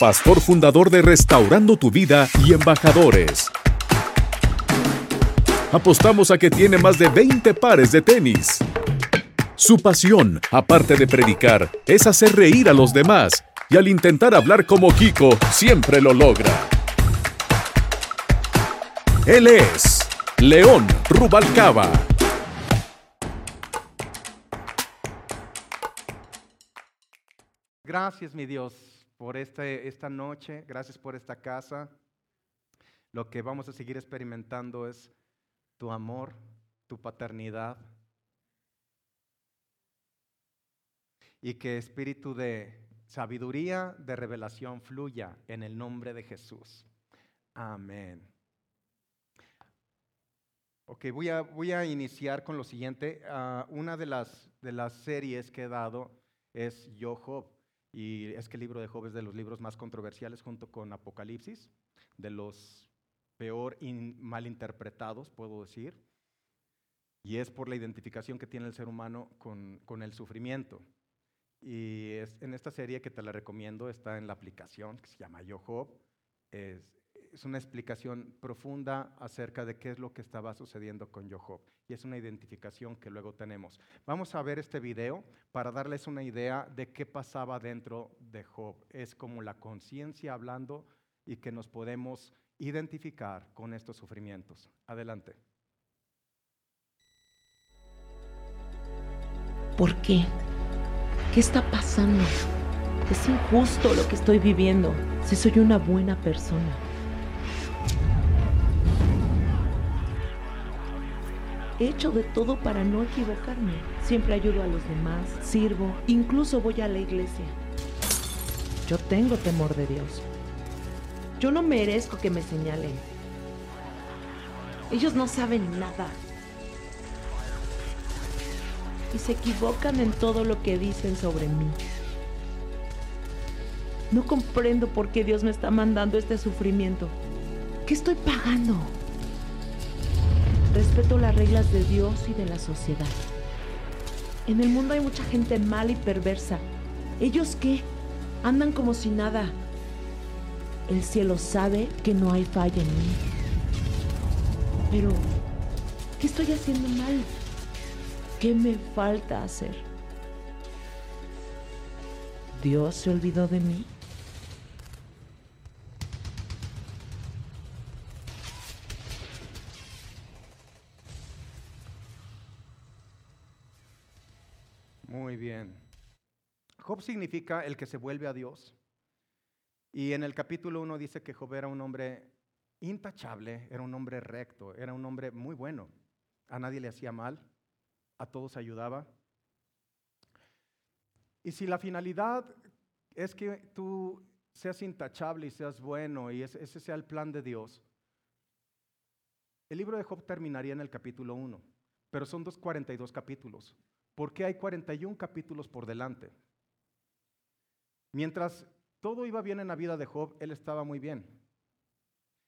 pastor fundador de Restaurando tu Vida y Embajadores. Apostamos a que tiene más de 20 pares de tenis. Su pasión, aparte de predicar, es hacer reír a los demás y al intentar hablar como Kiko, siempre lo logra. Él es León Rubalcaba. Gracias, mi Dios, por este, esta noche. Gracias por esta casa. Lo que vamos a seguir experimentando es tu amor, tu paternidad. Y que espíritu de sabiduría, de revelación fluya en el nombre de Jesús. Amén. Ok, voy a, voy a iniciar con lo siguiente. Ah, una de las, de las series que he dado es Yo. Y es que el libro de Job es de los libros más controversiales junto con Apocalipsis, de los peor y mal interpretados, puedo decir. Y es por la identificación que tiene el ser humano con, con el sufrimiento. Y es, en esta serie que te la recomiendo está en la aplicación que se llama Yo Job. Es una explicación profunda acerca de qué es lo que estaba sucediendo con Job. Y es una identificación que luego tenemos. Vamos a ver este video para darles una idea de qué pasaba dentro de Job. Es como la conciencia hablando y que nos podemos identificar con estos sufrimientos. Adelante. ¿Por qué? ¿Qué está pasando? Es injusto lo que estoy viviendo si soy una buena persona. He hecho de todo para no equivocarme. Siempre ayudo a los demás, sirvo, incluso voy a la iglesia. Yo tengo temor de Dios. Yo no merezco que me señalen. Ellos no saben nada. Y se equivocan en todo lo que dicen sobre mí. No comprendo por qué Dios me está mandando este sufrimiento. ¿Qué estoy pagando? Respeto las reglas de Dios y de la sociedad. En el mundo hay mucha gente mala y perversa. ¿Ellos qué? Andan como si nada. El cielo sabe que no hay falla en mí. Pero, ¿qué estoy haciendo mal? ¿Qué me falta hacer? ¿Dios se olvidó de mí? Bien. Job significa el que se vuelve a Dios. Y en el capítulo 1 dice que Job era un hombre intachable, era un hombre recto, era un hombre muy bueno. A nadie le hacía mal, a todos ayudaba. Y si la finalidad es que tú seas intachable y seas bueno y ese sea el plan de Dios, el libro de Job terminaría en el capítulo 1, pero son 242 capítulos. ¿Por qué hay 41 capítulos por delante? Mientras todo iba bien en la vida de Job, él estaba muy bien.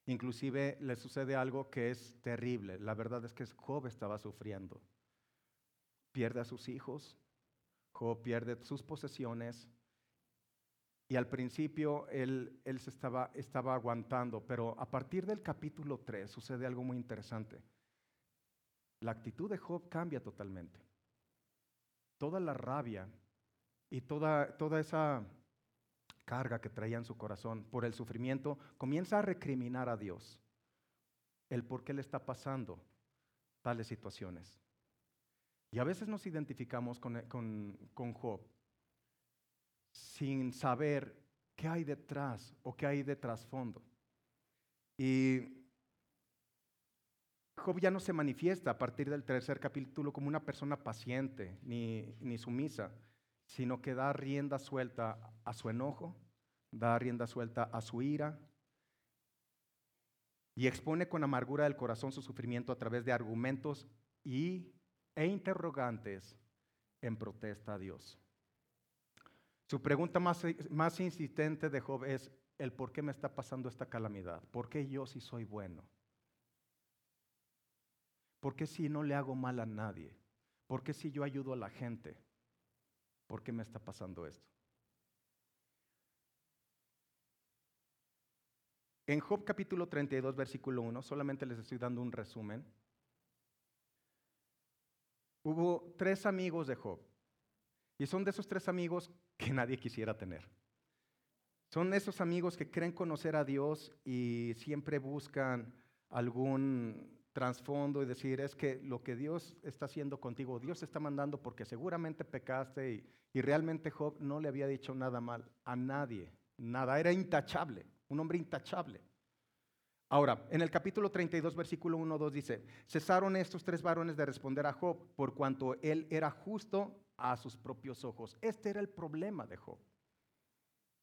Inclusive le sucede algo que es terrible. La verdad es que Job estaba sufriendo. Pierde a sus hijos, Job pierde sus posesiones. Y al principio él, él se estaba, estaba aguantando, pero a partir del capítulo 3 sucede algo muy interesante. La actitud de Job cambia totalmente toda la rabia y toda, toda esa carga que traía en su corazón por el sufrimiento, comienza a recriminar a Dios el por qué le está pasando tales situaciones. Y a veces nos identificamos con, con, con Job sin saber qué hay detrás o qué hay de trasfondo. Y Job ya no se manifiesta a partir del tercer capítulo como una persona paciente ni, ni sumisa, sino que da rienda suelta a su enojo, da rienda suelta a su ira y expone con amargura del corazón su sufrimiento a través de argumentos y, e interrogantes en protesta a Dios. Su pregunta más, más insistente de Job es el por qué me está pasando esta calamidad, por qué yo si soy bueno. ¿Por qué si no le hago mal a nadie? ¿Por qué si yo ayudo a la gente? ¿Por qué me está pasando esto? En Job capítulo 32, versículo 1, solamente les estoy dando un resumen. Hubo tres amigos de Job. Y son de esos tres amigos que nadie quisiera tener. Son esos amigos que creen conocer a Dios y siempre buscan algún trasfondo y decir, es que lo que Dios está haciendo contigo, Dios te está mandando porque seguramente pecaste y, y realmente Job no le había dicho nada mal a nadie, nada, era intachable, un hombre intachable. Ahora, en el capítulo 32, versículo 1, 2 dice, cesaron estos tres varones de responder a Job por cuanto él era justo a sus propios ojos. Este era el problema de Job.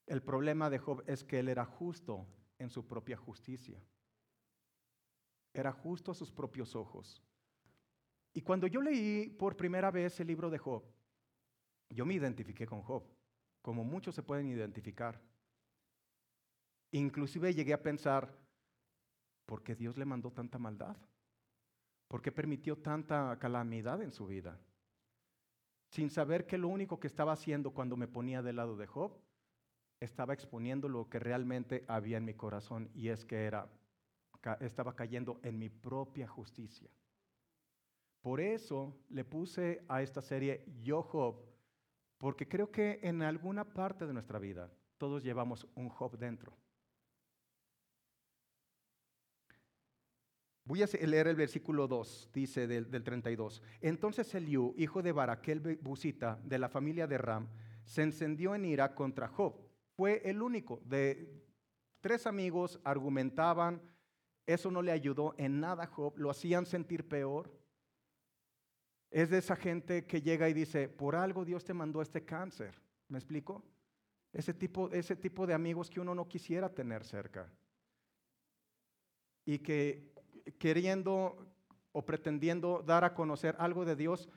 El problema de Job es que él era justo en su propia justicia. Era justo a sus propios ojos. Y cuando yo leí por primera vez el libro de Job, yo me identifiqué con Job, como muchos se pueden identificar. Inclusive llegué a pensar, ¿por qué Dios le mandó tanta maldad? ¿Por qué permitió tanta calamidad en su vida? Sin saber que lo único que estaba haciendo cuando me ponía del lado de Job, estaba exponiendo lo que realmente había en mi corazón y es que era estaba cayendo en mi propia justicia. Por eso le puse a esta serie Yo Job, porque creo que en alguna parte de nuestra vida todos llevamos un Job dentro. Voy a leer el versículo 2, dice del, del 32. Entonces Eliú, hijo de Baraquel Busita, de la familia de Ram, se encendió en ira contra Job. Fue el único de tres amigos, argumentaban, eso no le ayudó en nada a Job, lo hacían sentir peor. Es de esa gente que llega y dice, por algo Dios te mandó este cáncer. ¿Me explico? Ese tipo, ese tipo de amigos que uno no quisiera tener cerca. Y que queriendo o pretendiendo dar a conocer algo de Dios,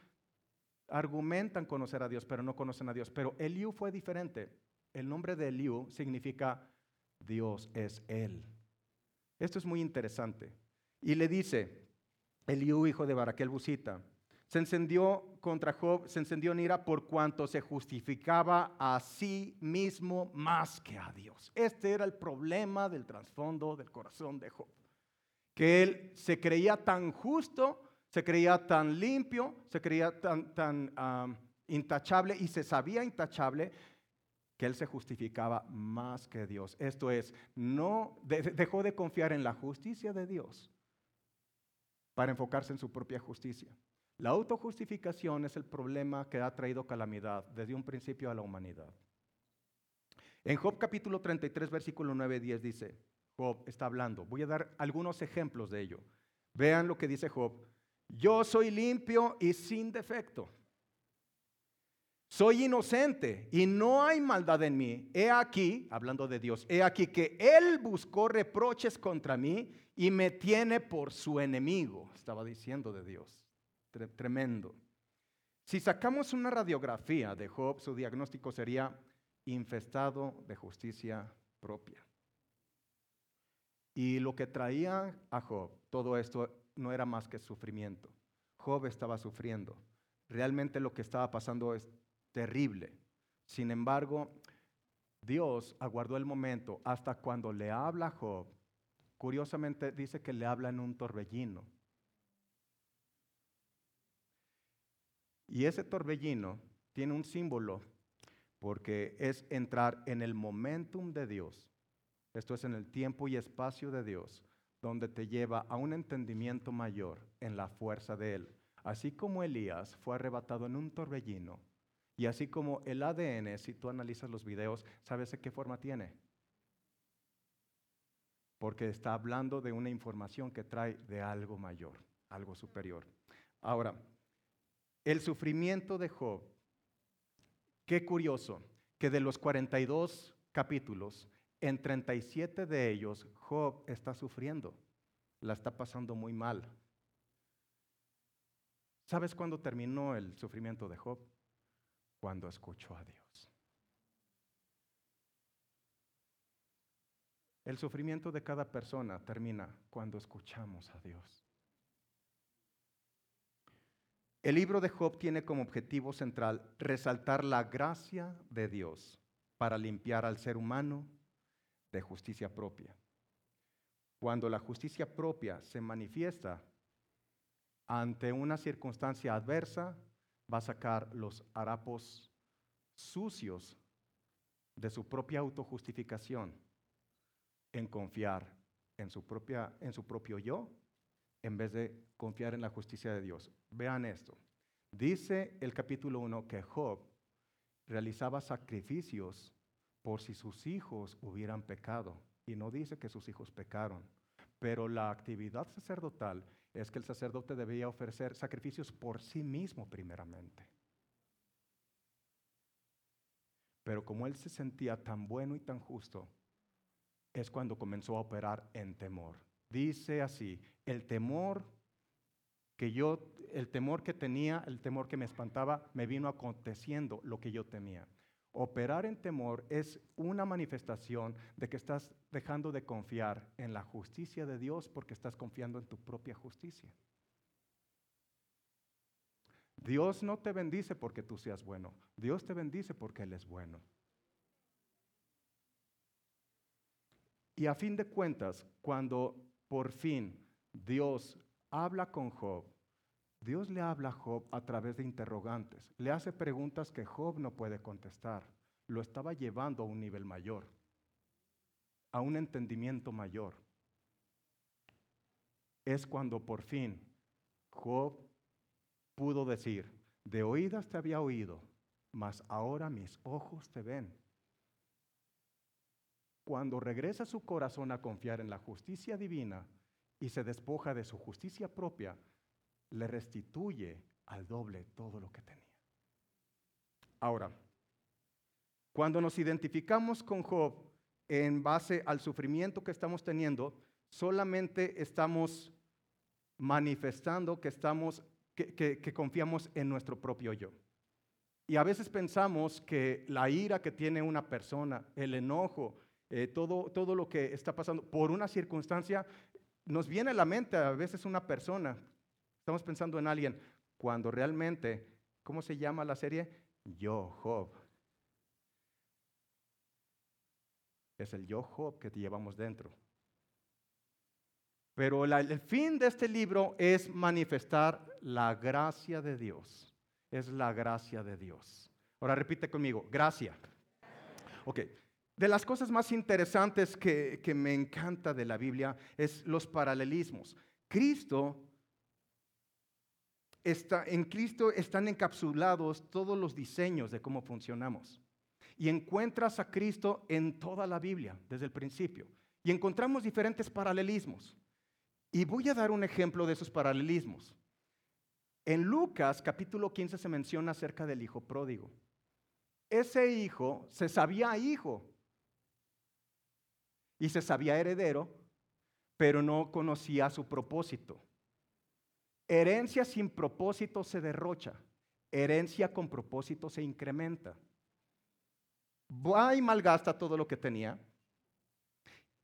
argumentan conocer a Dios, pero no conocen a Dios. Pero Eliú fue diferente. El nombre de Eliú significa Dios es Él. Esto es muy interesante. Y le dice, Eliú, hijo de Baraquel Busita, se encendió contra Job, se encendió en ira por cuanto se justificaba a sí mismo más que a Dios. Este era el problema del trasfondo del corazón de Job. Que él se creía tan justo, se creía tan limpio, se creía tan, tan intachable y se sabía intachable que él se justificaba más que Dios. Esto es, no dejó de confiar en la justicia de Dios para enfocarse en su propia justicia. La autojustificación es el problema que ha traído calamidad desde un principio a la humanidad. En Job capítulo 33, versículo 9 10 dice, Job está hablando, voy a dar algunos ejemplos de ello. Vean lo que dice Job, yo soy limpio y sin defecto soy inocente y no hay maldad en mí. He aquí, hablando de Dios, he aquí que Él buscó reproches contra mí y me tiene por su enemigo. Estaba diciendo de Dios. Tremendo. Si sacamos una radiografía de Job, su diagnóstico sería infestado de justicia propia. Y lo que traía a Job, todo esto no era más que sufrimiento. Job estaba sufriendo. Realmente lo que estaba pasando es terrible. Sin embargo, Dios aguardó el momento hasta cuando le habla a Job. Curiosamente dice que le habla en un torbellino. Y ese torbellino tiene un símbolo porque es entrar en el momentum de Dios. Esto es en el tiempo y espacio de Dios, donde te lleva a un entendimiento mayor en la fuerza de Él. Así como Elías fue arrebatado en un torbellino, y así como el ADN, si tú analizas los videos, ¿sabes de qué forma tiene? Porque está hablando de una información que trae de algo mayor, algo superior. Ahora, el sufrimiento de Job, qué curioso, que de los 42 capítulos, en 37 de ellos, Job está sufriendo, la está pasando muy mal. ¿Sabes cuándo terminó el sufrimiento de Job? Cuando escucho a Dios. El sufrimiento de cada persona termina cuando escuchamos a Dios. El libro de Job tiene como objetivo central resaltar la gracia de Dios para limpiar al ser humano de justicia propia. cuando la justicia propia se manifiesta ante una circunstancia adversa, va a sacar los harapos sucios de su propia autojustificación en confiar en su, propia, en su propio yo en vez de confiar en la justicia de Dios. Vean esto. Dice el capítulo 1 que Job realizaba sacrificios por si sus hijos hubieran pecado. Y no dice que sus hijos pecaron. Pero la actividad sacerdotal es que el sacerdote debía ofrecer sacrificios por sí mismo primeramente. Pero como él se sentía tan bueno y tan justo, es cuando comenzó a operar en temor. Dice así, el temor que yo, el temor que tenía, el temor que me espantaba, me vino aconteciendo lo que yo temía. Operar en temor es una manifestación de que estás dejando de confiar en la justicia de Dios porque estás confiando en tu propia justicia. Dios no te bendice porque tú seas bueno, Dios te bendice porque Él es bueno. Y a fin de cuentas, cuando por fin Dios habla con Job, Dios le habla a Job a través de interrogantes, le hace preguntas que Job no puede contestar, lo estaba llevando a un nivel mayor, a un entendimiento mayor. Es cuando por fin Job pudo decir, de oídas te había oído, mas ahora mis ojos te ven. Cuando regresa su corazón a confiar en la justicia divina y se despoja de su justicia propia, le restituye al doble todo lo que tenía. Ahora, cuando nos identificamos con Job en base al sufrimiento que estamos teniendo, solamente estamos manifestando que, estamos, que, confiamos en nuestro propio yo. Y a veces pensamos que la ira que tiene una persona, el enojo, eh, todo, todo lo que está pasando por una circunstancia, nos viene a la mente a veces una persona Estamos pensando en alguien cuando realmente, ¿cómo se llama la serie? Yo, Job. Es el yo, Job, que te llevamos dentro. Pero el fin de este libro es manifestar la gracia de Dios. Es la gracia de Dios. Ahora repite conmigo, gracia. Ok. De las cosas más interesantes que, que me encanta de la Biblia es los paralelismos. Cristo en Cristo están encapsulados todos los diseños de cómo funcionamos. Y encuentras a Cristo en toda la Biblia, desde el principio. Y encontramos diferentes paralelismos. Y voy a dar un ejemplo de esos paralelismos. En Lucas capítulo 15 se menciona acerca del hijo pródigo. Ese hijo se sabía hijo y se sabía heredero, pero no conocía su propósito. Herencia sin propósito se derrocha. Herencia con propósito se incrementa. Va y malgasta todo lo que tenía.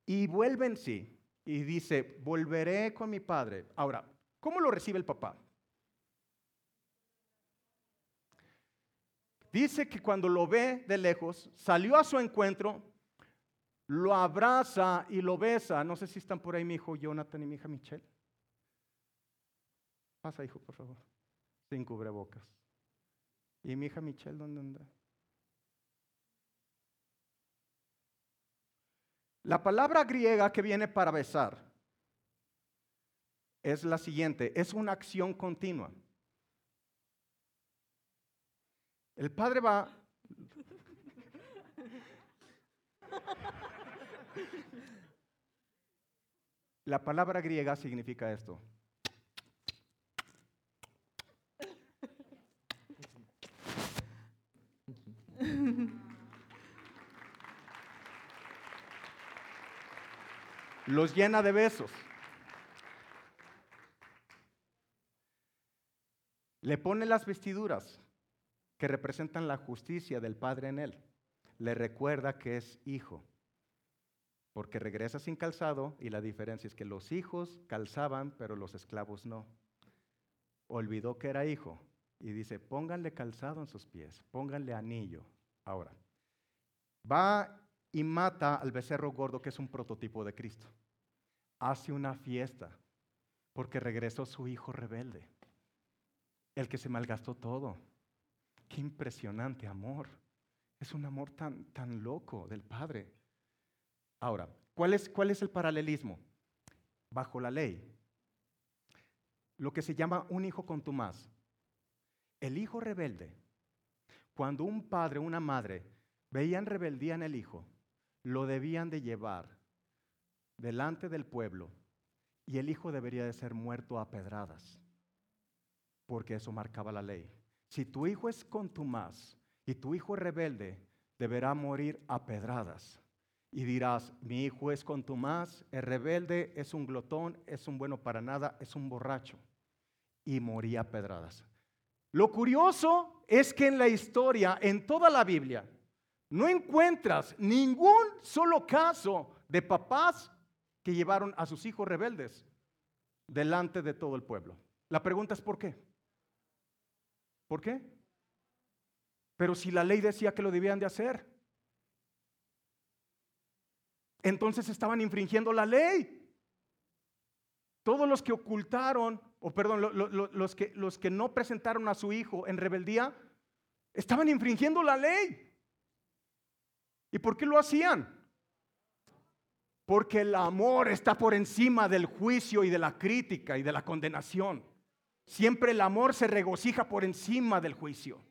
Y vuelve en sí. Y dice, volveré con mi padre. Ahora, ¿cómo lo recibe el papá? Dice que cuando lo ve de lejos, salió a su encuentro, lo abraza y lo besa. No sé si están por ahí mi hijo Jonathan y mi hija Michelle. Pasa, hijo, por favor. Sin cubrebocas. ¿Y mi hija Michelle dónde anda? La palabra griega que viene para besar es la siguiente, es una acción continua. El padre va... La palabra griega significa esto. Los llena de besos. Le pone las vestiduras que representan la justicia del Padre en él. Le recuerda que es hijo, porque regresa sin calzado y la diferencia es que los hijos calzaban, pero los esclavos no. Olvidó que era hijo y dice, pónganle calzado en sus pies, pónganle anillo. Ahora, va y mata al becerro gordo que es un prototipo de Cristo. hace una fiesta porque regresó su hijo rebelde, el que se malgastó todo. Qué impresionante amor. Es un amor tan, tan loco del Padre. Ahora, ¿cuál es, ¿cuál es el paralelismo? Bajo la ley, lo que se llama un hijo contumaz. El hijo rebelde, cuando un padre o una madre veían rebeldía en el hijo, lo debían de llevar delante del pueblo y el hijo debería de ser muerto a pedradas, porque eso marcaba la ley. Si tu hijo es contumaz y tu hijo es rebelde, deberá morir a pedradas. Y dirás, mi hijo es contumaz, es rebelde, es un glotón, es un bueno para nada, es un borracho. Y moría a pedradas. Lo curioso es que en la historia, en toda la Biblia, no encuentras ningún solo caso de papás que llevaron a sus hijos rebeldes delante de todo el pueblo. La pregunta es ¿por qué? ¿Por qué? Pero si la ley decía que lo debían de hacer, entonces estaban infringiendo la ley. Todos los que ocultaron, o perdón, los, que, los que no presentaron a su hijo en rebeldía, estaban infringiendo la ley. ¿Y por qué lo hacían? Porque el amor está por encima del juicio y de la crítica y de la condenación. Siempre el amor se regocija por encima del juicio.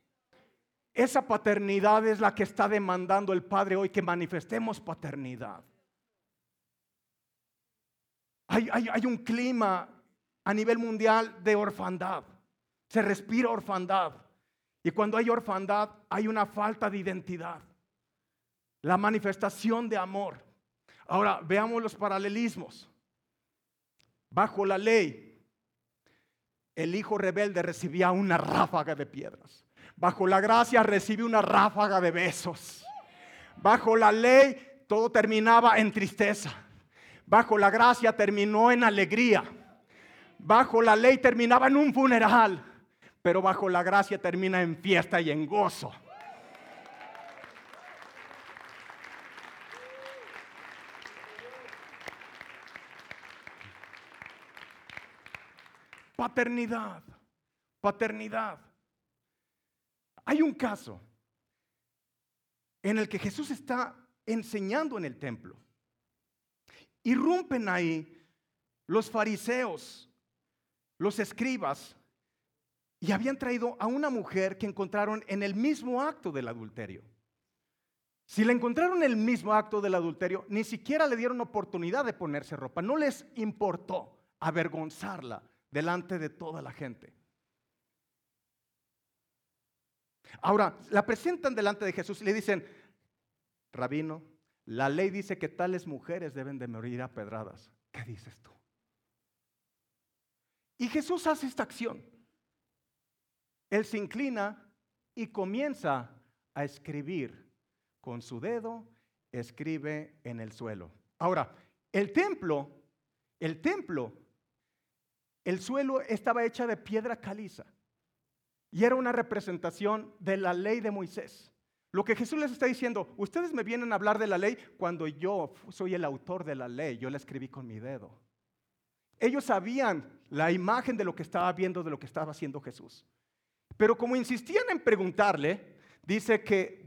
Esa paternidad es la que está demandando el Padre hoy, que manifestemos paternidad. Hay, hay, un clima a nivel mundial de orfandad. Se respira orfandad. Y cuando hay orfandad hay una falta de identidad. La manifestación de amor. Ahora, veamos los paralelismos. Bajo la ley, el hijo rebelde recibía una ráfaga de piedras. Bajo la gracia recibió una ráfaga de besos. Bajo la ley, todo terminaba en tristeza. Bajo la gracia terminó en alegría. Bajo la ley terminaba en un funeral. Pero bajo la gracia termina en fiesta y en gozo. Paternidad, paternidad. Hay un caso en el que Jesús está enseñando en el templo. Irrumpen ahí los fariseos, los escribas, y habían traído a una mujer que encontraron en el mismo acto del adulterio. Si la encontraron en el mismo acto del adulterio, ni siquiera le dieron oportunidad de ponerse ropa, no les importó avergonzarla delante de toda la gente. Ahora, la presentan delante de Jesús y le dicen, rabino, la ley dice que tales mujeres deben de morir a pedradas. ¿Qué dices tú? Y Jesús hace esta acción. Él se inclina y comienza a escribir con su dedo, escribe en el suelo. Ahora, el templo, el templo el suelo estaba hecha de piedra caliza y era una representación de la ley de Moisés. Lo que Jesús les está diciendo, ustedes me vienen a hablar de la ley cuando yo soy el autor de la ley, yo la escribí con mi dedo. Ellos sabían la imagen de lo que estaba viendo, de lo que estaba haciendo Jesús. Pero como insistían en preguntarle, dice que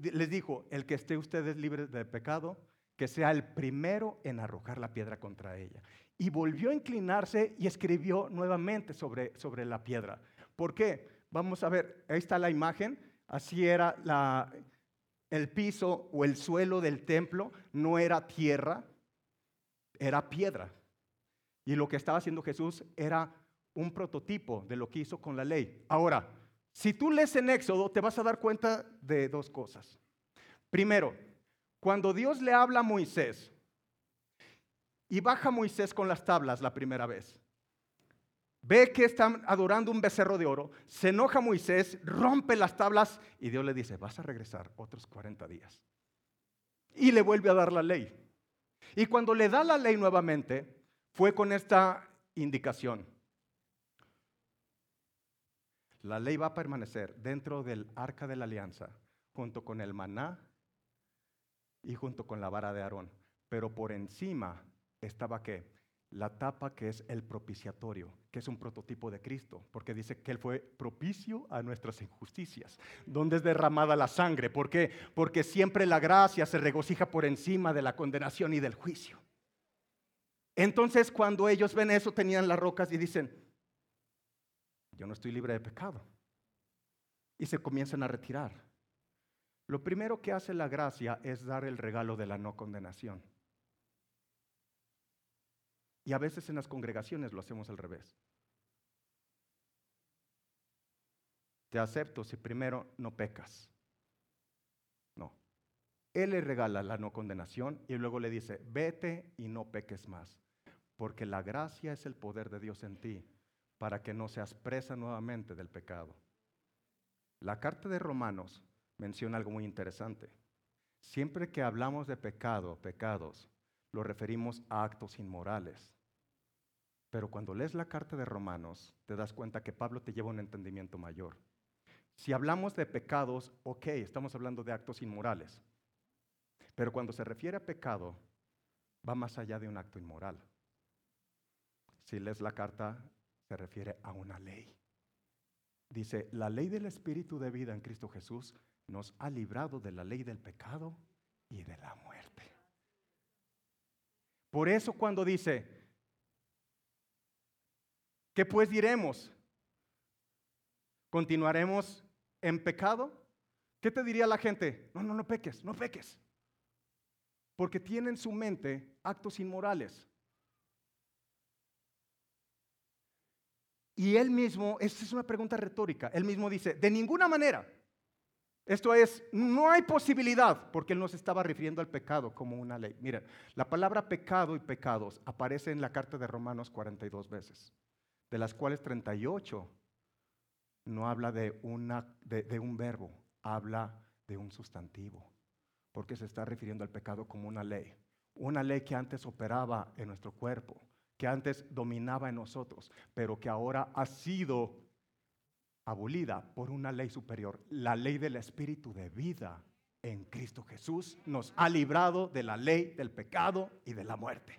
les dijo, el que esté ustedes libres de pecado, que sea el primero en arrojar la piedra contra ella y volvió a inclinarse y escribió nuevamente sobre, sobre la piedra. ¿Por qué? Vamos a ver, ahí está la imagen, así era el piso o el suelo del templo, no era tierra, era piedra. Y lo que estaba haciendo Jesús era un prototipo de lo que hizo con la ley. Ahora, si tú lees en Éxodo, te vas a dar cuenta de dos cosas. Primero, cuando Dios le habla a Moisés, y baja Moisés con las tablas la primera vez. Ve que están adorando un becerro de oro. Se enoja Moisés, rompe las tablas y Dios le dice, vas a regresar otros 40 días. Y le vuelve a dar la ley. Y cuando le da la ley nuevamente, fue con esta indicación. La ley va a permanecer dentro del arca de la alianza, junto con el maná y junto con la vara de Aarón. Pero por encima estaba qué? la tapa que es el propiciatorio, que es un prototipo de Cristo, porque dice que Él fue propicio a nuestras injusticias, donde es derramada la sangre. ¿Por qué? Porque siempre la gracia se regocija por encima de la condenación y del juicio. Entonces cuando ellos ven eso, tenían las rocas y dicen, yo no estoy libre de pecado. Y se comienzan a retirar. Lo primero que hace la gracia es dar el regalo de la no condenación. Y a veces en las congregaciones lo hacemos al revés. Te acepto si primero no pecas. Él le regala la no condenación y luego le dice, vete y no peques más. Porque la gracia es el poder de Dios en ti para que no seas presa nuevamente del pecado. La carta de Romanos menciona algo muy interesante. Siempre que hablamos de pecado, pecados, lo referimos a actos inmorales. Pero cuando lees la carta de Romanos, te das cuenta que Pablo te lleva un entendimiento mayor. Si hablamos de pecados, ok, estamos hablando de actos inmorales. Pero cuando se refiere a pecado, va más allá de un acto inmoral. Si lees la carta, se refiere a una ley. Dice, la ley del Espíritu de vida en Cristo Jesús nos ha librado de la ley del pecado y de la muerte. Por eso cuando dice, ¿Qué pues diremos? ¿Continuaremos en pecado? ¿Qué te diría la gente? No, no, no peques, no peques. Porque tiene en su mente actos inmorales. Y él mismo, esta es una pregunta retórica, él mismo dice, de ninguna manera. Esto es, no hay posibilidad, porque él nos estaba refiriendo al pecado como una ley. Mira, la palabra pecado y pecados aparece en la carta de Romanos 42 veces de las cuales 38 no habla de, de, un verbo, habla de un sustantivo, porque se está refiriendo al pecado como una ley, una ley que antes operaba en nuestro cuerpo, que antes dominaba en nosotros, pero que ahora ha sido abolida por una ley superior, la ley del espíritu de vida en Cristo Jesús nos ha librado de la ley del pecado y de la muerte.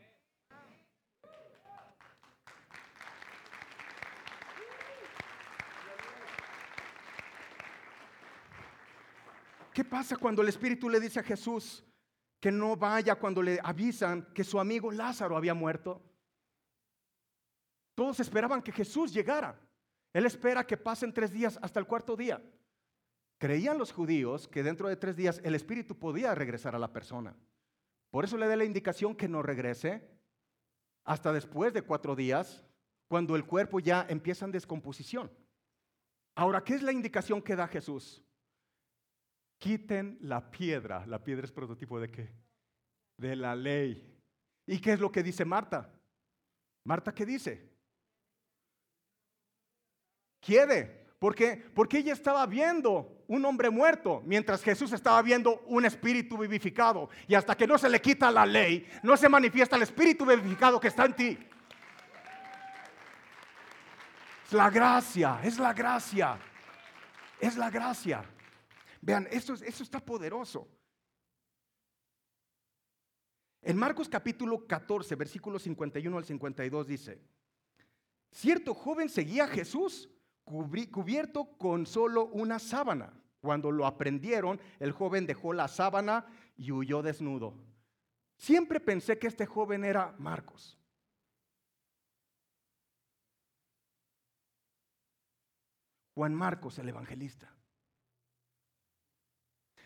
¿Qué pasa cuando el Espíritu le dice a Jesús que no vaya cuando le avisan que su amigo Lázaro había muerto? Todos esperaban que Jesús llegara. Él espera que pasen tres días hasta el cuarto día. Creían los judíos que dentro de tres días el Espíritu podía regresar a la persona. Por eso le da la indicación que no regrese hasta después de cuatro días, cuando el cuerpo ya empieza en descomposición. Ahora, ¿qué es la indicación que da Jesús? Quiten la piedra. La piedra es prototipo de qué? De la ley. ¿Y qué es lo que dice Marta? Marta, ¿qué dice? Quiere. ¿Por qué? Porque ella estaba viendo un hombre muerto, mientras Jesús estaba viendo un espíritu vivificado. Y hasta que no se le quita la ley, no se manifiesta el espíritu vivificado que está en ti. Es la gracia, es la gracia, es la gracia. Vean, esto, está poderoso. En Marcos capítulo 14, versículos 51 al 52 dice, cierto joven seguía a Jesús cubierto con solo una sábana. Cuando lo aprendieron, el joven dejó la sábana y huyó desnudo. Siempre pensé que este joven era Marcos. Juan Marcos, el evangelista.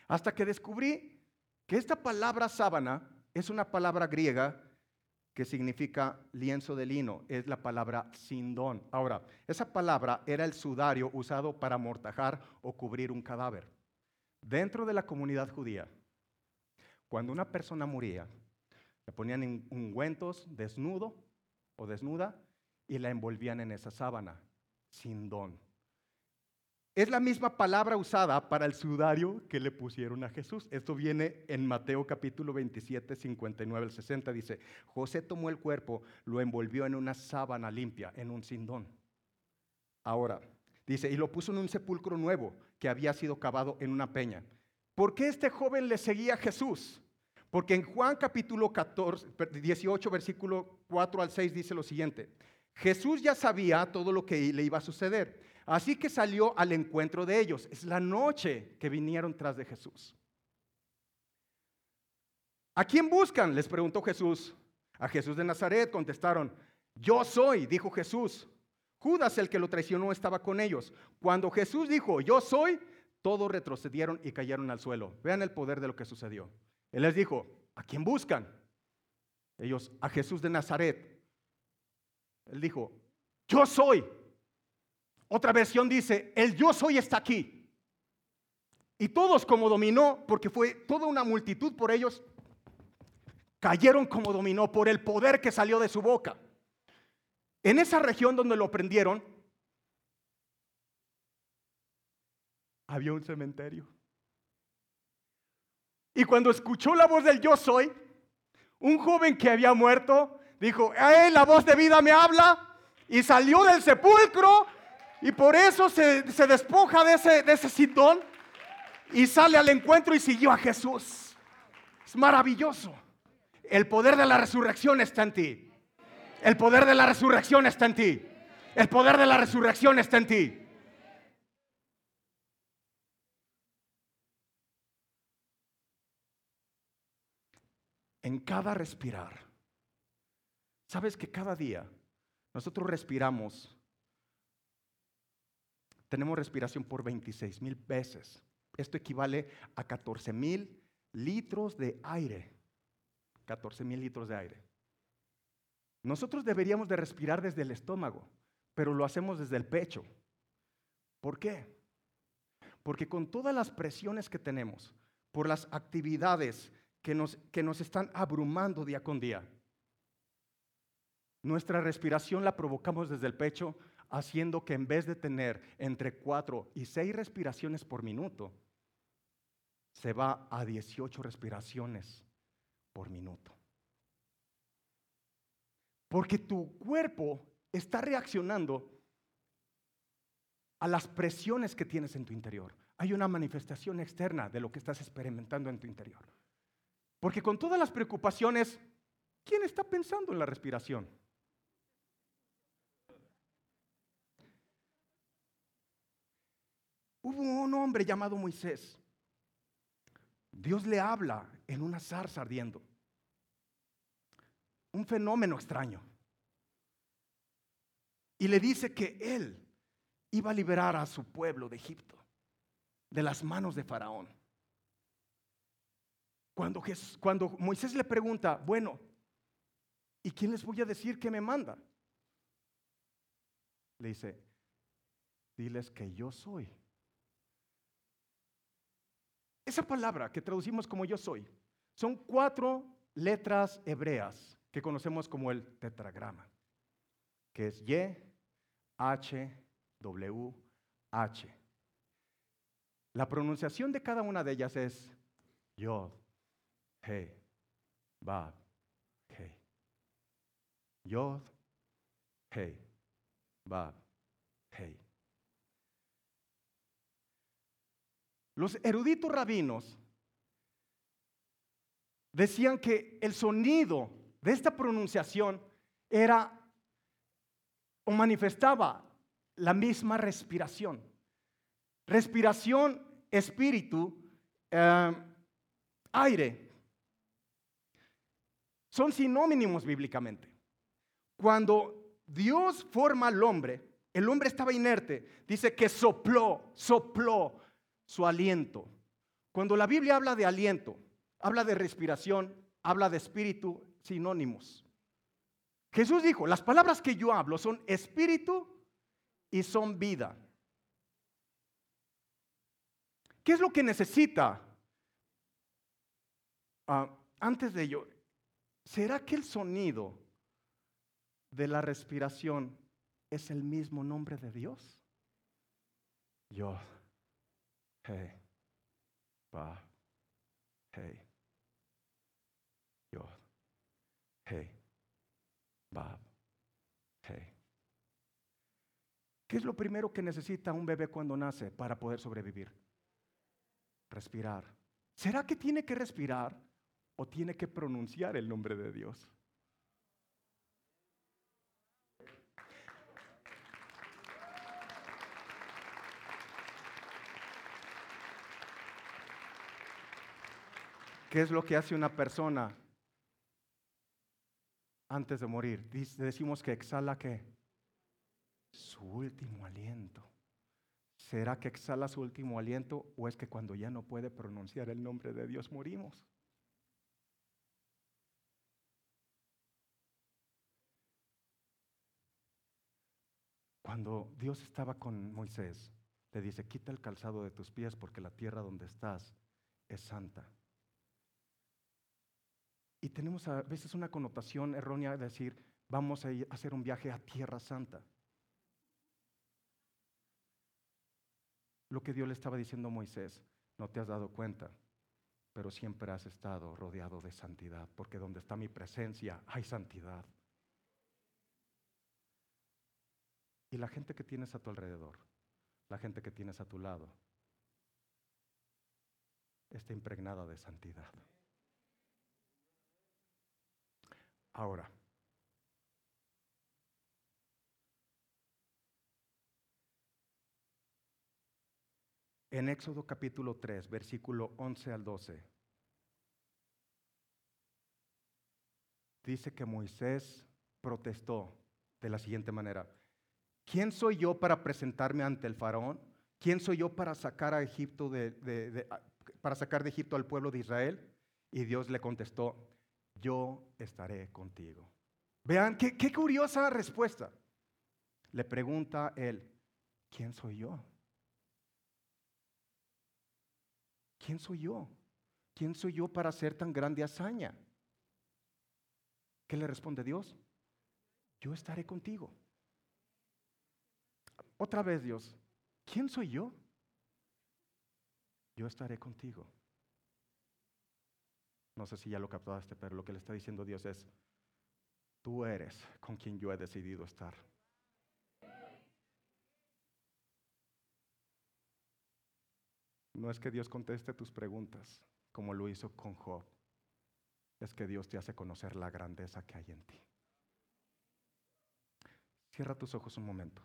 Hasta que descubrí que esta palabra sábana es una palabra griega que significa lienzo de lino, es la palabra sindón. Ahora, esa palabra era el sudario usado para amortajar o cubrir un cadáver. Dentro de la comunidad judía, cuando una persona moría, le ponían ungüentos desnudo o desnuda y la envolvían en esa sábana, sindón. Es la misma palabra usada para el sudario que le pusieron a Jesús. Esto viene en Mateo capítulo 27, 59 al 60. Dice, José tomó el cuerpo, lo envolvió en una sábana limpia, en un cindón. Ahora, dice, y lo puso en un sepulcro nuevo que había sido cavado en una peña. ¿Por qué este joven le seguía a Jesús? Porque en Juan capítulo 14, 18, versículo 4 al 6 dice lo siguiente. Jesús ya sabía todo lo que le iba a suceder. Así que salió al encuentro de ellos. Es la noche que vinieron tras de Jesús. ¿A quién buscan? Les preguntó Jesús. A Jesús de Nazaret contestaron, yo soy, dijo Jesús. Judas, el que lo traicionó, estaba con ellos. Cuando Jesús dijo, yo soy, todos retrocedieron y cayeron al suelo. Vean el poder de lo que sucedió. Él les dijo, ¿a quién buscan? Ellos, a Jesús de Nazaret. Él dijo, yo soy. Otra versión dice, el yo soy está aquí. Y todos como dominó, porque fue toda una multitud por ellos, cayeron como dominó por el poder que salió de su boca. En esa región donde lo prendieron, había un cementerio. Y cuando escuchó la voz del yo soy, un joven que había muerto dijo, ¡eh, la voz de vida me habla! Y salió del sepulcro y por eso se, despoja de ese, de ese y sale al encuentro y siguió a Jesús. Es maravilloso. El poder de la resurrección está en ti. El poder de la resurrección está en ti. El poder de la resurrección está en ti. en cada respirar. Sabes que cada día nosotros respiramos, tenemos respiración por 26 mil veces. Esto equivale a 14 mil litros de aire. 14 mil litros de aire. Nosotros deberíamos de respirar desde el estómago, pero lo hacemos desde el pecho. ¿Por qué? Porque con todas las presiones que tenemos, por las actividades que nos, que nos están abrumando día con día. Nuestra respiración la provocamos desde el pecho, haciendo que en vez de tener entre 4 y 6 respiraciones por minuto, se va a 18 respiraciones por minuto. Porque tu cuerpo está reaccionando a las presiones que tienes en tu interior. Hay una manifestación externa de lo que estás experimentando en tu interior. Porque con todas las preocupaciones, ¿quién está pensando en la respiración? Hubo un hombre llamado Moisés. Dios le habla en una zarza ardiendo. Un fenómeno extraño. Y le dice que él iba a liberar a su pueblo de Egipto, de las manos de Faraón. Cuando, Moisés le pregunta, bueno, ¿y quién les voy a decir que me manda? Le dice, diles que yo soy. Esa palabra que traducimos como yo soy, son cuatro letras hebreas que conocemos como el tetragrama, que es Y, H, W, H. La pronunciación de cada una de ellas es Yod, Hey, Bob, hey. Yod, hey. Bob, hey. Los eruditos rabinos decían que el sonido de esta pronunciación era o manifestaba la misma respiración. Respiración, espíritu, eh, aire son sinónimos bíblicamente. Cuando Dios forma al hombre, el hombre estaba inerte, dice que sopló, sopló su aliento. Cuando la Biblia habla de aliento, habla de respiración, habla de espíritu, sinónimos. Jesús dijo, las palabras que yo hablo son espíritu y son vida. ¿Qué es lo que necesita? Ah, antes de ello, ¿Será que el sonido de la respiración es el mismo nombre de Dios? Yo, hey, ba, hey, yo, hey, ba, hey. ¿Qué es lo primero que necesita un bebé cuando nace para poder sobrevivir? Respirar. ¿Será que tiene que respirar o tiene que pronunciar el nombre de Dios. ¿Qué es lo que hace una persona antes de morir? Decimos que exhala qué? Su último aliento. ¿Será que exhala su último aliento o es que cuando ya no puede pronunciar el nombre de Dios morimos? Cuando Dios estaba con Moisés, le dice, quita el calzado de tus pies porque la tierra donde estás es santa. Y tenemos a veces una connotación errónea de decir, vamos a hacer un viaje a Tierra Santa. Lo que Dios le estaba diciendo a Moisés, no te has dado cuenta, pero siempre has estado rodeado de santidad, porque donde está mi presencia hay santidad. Y la gente que tienes a tu alrededor, la gente que tienes a tu lado, está impregnada de santidad. Ahora, en Éxodo capítulo 3, versículo 11 al 12, dice que Moisés protestó de la siguiente manera. ¿Quién soy yo para presentarme ante el faraón? ¿Quién soy yo para sacar a Egipto para sacar de Egipto al pueblo de Israel? Y Dios le contestó, yo estaré contigo. Vean, qué, curiosa respuesta. Le pregunta él, ¿quién soy yo? ¿Quién soy yo? ¿Quién soy yo para hacer tan grande hazaña? ¿Qué le responde Dios? Yo estaré contigo. Otra vez Dios, ¿quién soy yo? Yo estaré contigo. No sé si ya lo captaste, pero lo que le está diciendo Dios es, tú eres con quien yo he decidido estar. No es que Dios conteste tus preguntas como lo hizo con Job. Es que Dios te hace conocer la grandeza que hay en ti. Cierra tus ojos un momento.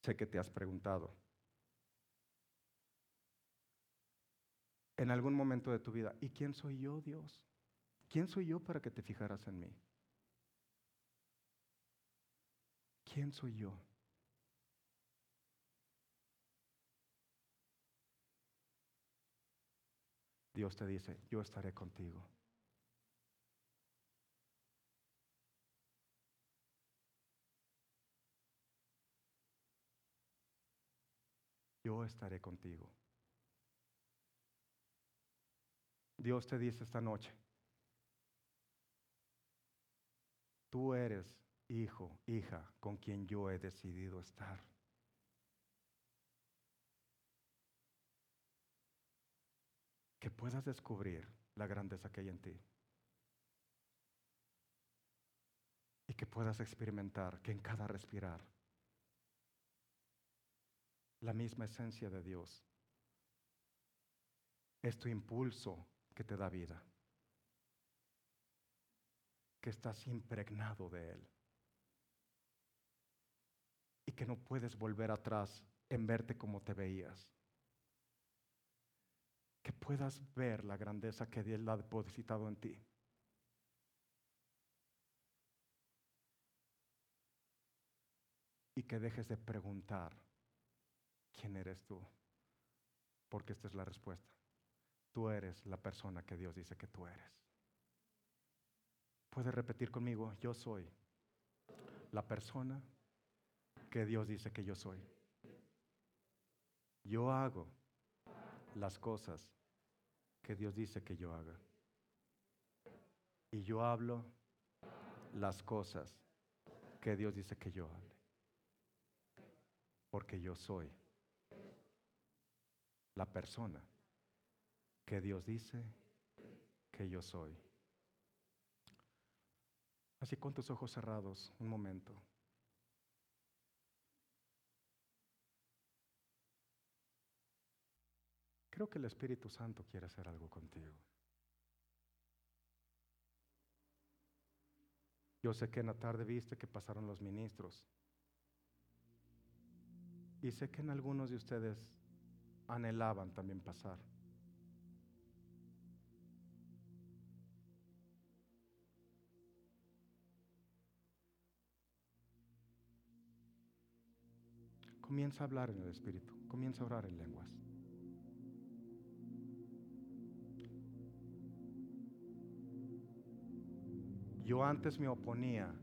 Sé que te has preguntado. En algún momento de tu vida, ¿y quién soy yo, Dios? ¿Quién soy yo para que te fijaras en mí? ¿Quién soy yo? Dios te dice, yo estaré contigo. Yo estaré contigo. Dios te dice esta noche, tú eres hijo, hija, con quien yo he decidido estar. Que puedas descubrir la grandeza que hay en ti. Y que puedas experimentar que en cada respirar la misma esencia de Dios. Es tu impulso que te da vida, que estás impregnado de Él y que no puedes volver atrás en verte como te veías. Que puedas ver la grandeza que Dios ha depositado en ti. Y que dejes de preguntar ¿quién eres tú? Porque esta es la respuesta. Tú eres la persona que Dios dice que tú eres. Puedes repetir conmigo, yo soy la persona que Dios dice que yo soy. Yo hago las cosas que Dios dice que yo haga. Y yo hablo las cosas que Dios dice que yo hable. Porque yo soy la persona que Dios dice que yo soy. Así con tus ojos cerrados, un momento. Creo que el Espíritu Santo quiere hacer algo contigo. Yo sé que en la tarde viste que pasaron los ministros. Y sé que en algunos de ustedes anhelaban también pasar. Comienza a hablar en el Espíritu, comienza a orar en lenguas. Yo antes me oponía,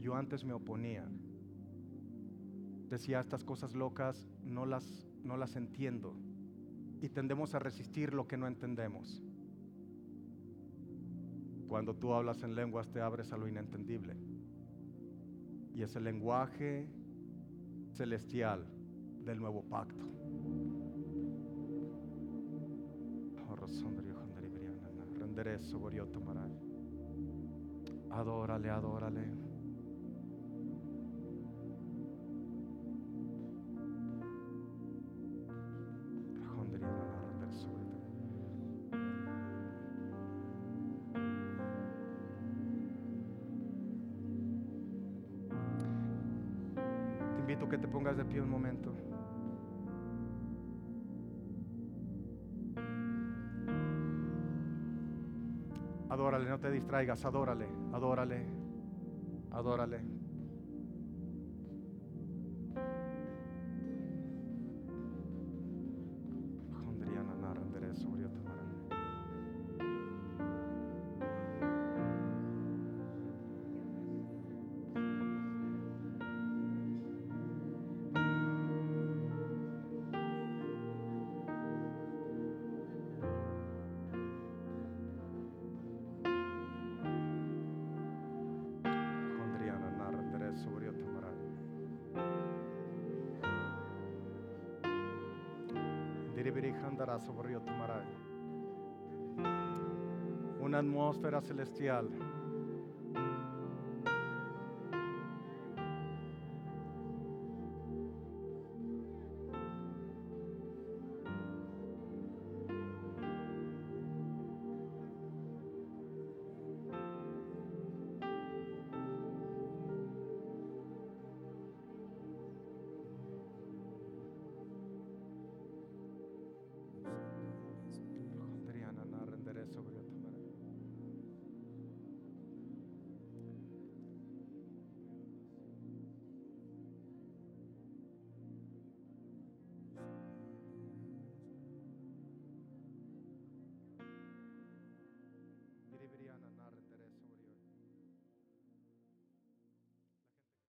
yo antes me oponía. Decía estas cosas locas, no las, no las entiendo. Y tendemos a resistir lo que no entendemos. Cuando tú hablas en lenguas te abres a lo inentendible. Y es el lenguaje celestial del nuevo pacto. Renderé Adórale, adórale. Distraigas, adórale, adórale, adórale. Una atmósfera celestial.